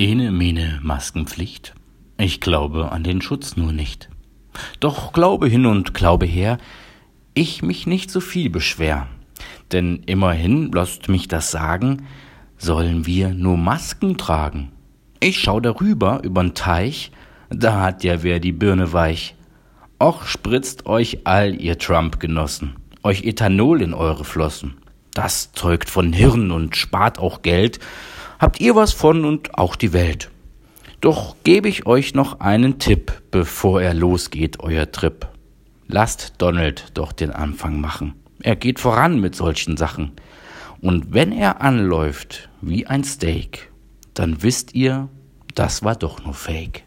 Ene mene Maskenpflicht. Ich glaube an den Schutz nur nicht. Doch glaube hin und glaube her, ich mich nicht so viel beschwer. Denn immerhin, lasst mich das sagen, sollen wir nur Masken tragen. Ich schau darüber übern Teich, da hat ja wer die Birne weich. Och spritzt euch all ihr Trump-Genossen, euch Ethanol in eure Flossen. Das zeugt von Hirn und spart auch Geld. Habt ihr was von und auch die Welt. Doch gebe ich euch noch einen Tipp, bevor er losgeht, euer Trip. Lasst Donald doch den Anfang machen. Er geht voran mit solchen Sachen. Und wenn er anläuft wie ein Steak, dann wisst ihr, das war doch nur Fake.